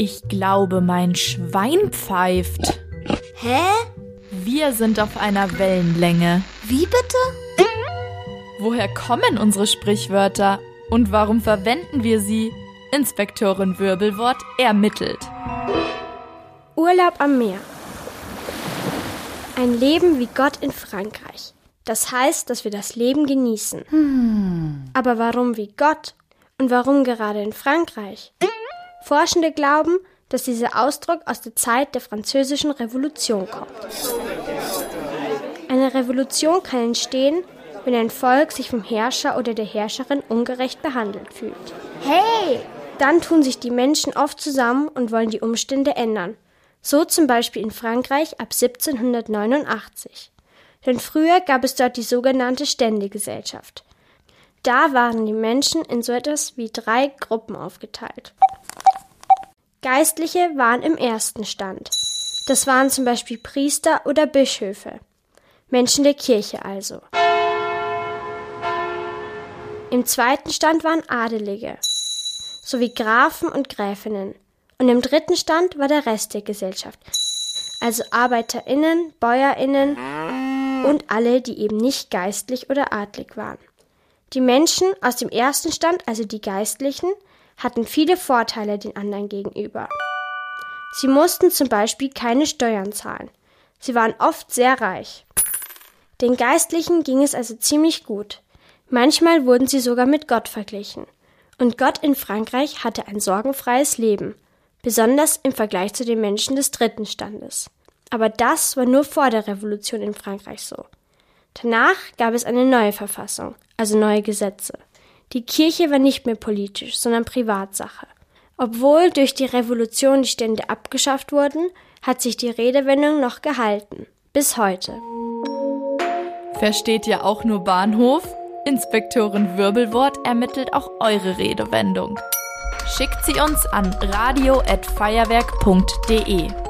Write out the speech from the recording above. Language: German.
Ich glaube, mein Schwein pfeift. Hä? Wir sind auf einer Wellenlänge. Wie bitte? Woher kommen unsere Sprichwörter und warum verwenden wir sie? Inspektorin Wirbelwort ermittelt. Urlaub am Meer. Ein Leben wie Gott in Frankreich. Das heißt, dass wir das Leben genießen. Hm. Aber warum wie Gott? Und warum gerade in Frankreich? Forschende glauben, dass dieser Ausdruck aus der Zeit der französischen Revolution kommt. Eine Revolution kann entstehen, wenn ein Volk sich vom Herrscher oder der Herrscherin ungerecht behandelt fühlt. Hey! Dann tun sich die Menschen oft zusammen und wollen die Umstände ändern. So zum Beispiel in Frankreich ab 1789. Denn früher gab es dort die sogenannte Ständegesellschaft. Da waren die Menschen in so etwas wie drei Gruppen aufgeteilt. Geistliche waren im ersten Stand. Das waren zum Beispiel Priester oder Bischöfe. Menschen der Kirche also. Im zweiten Stand waren Adelige, sowie Grafen und Gräfinnen. Und im dritten Stand war der Rest der Gesellschaft, also Arbeiterinnen, Bäuerinnen und alle, die eben nicht geistlich oder adlig waren. Die Menschen aus dem ersten Stand, also die Geistlichen, hatten viele Vorteile den anderen gegenüber. Sie mussten zum Beispiel keine Steuern zahlen. Sie waren oft sehr reich. Den Geistlichen ging es also ziemlich gut. Manchmal wurden sie sogar mit Gott verglichen. Und Gott in Frankreich hatte ein sorgenfreies Leben, besonders im Vergleich zu den Menschen des dritten Standes. Aber das war nur vor der Revolution in Frankreich so. Danach gab es eine neue Verfassung, also neue Gesetze. Die Kirche war nicht mehr politisch, sondern Privatsache. Obwohl durch die Revolution die Stände abgeschafft wurden, hat sich die Redewendung noch gehalten. Bis heute. Versteht ihr auch nur Bahnhof? Inspektorin Wirbelwort ermittelt auch eure Redewendung. Schickt sie uns an radio@feuerwerk.de.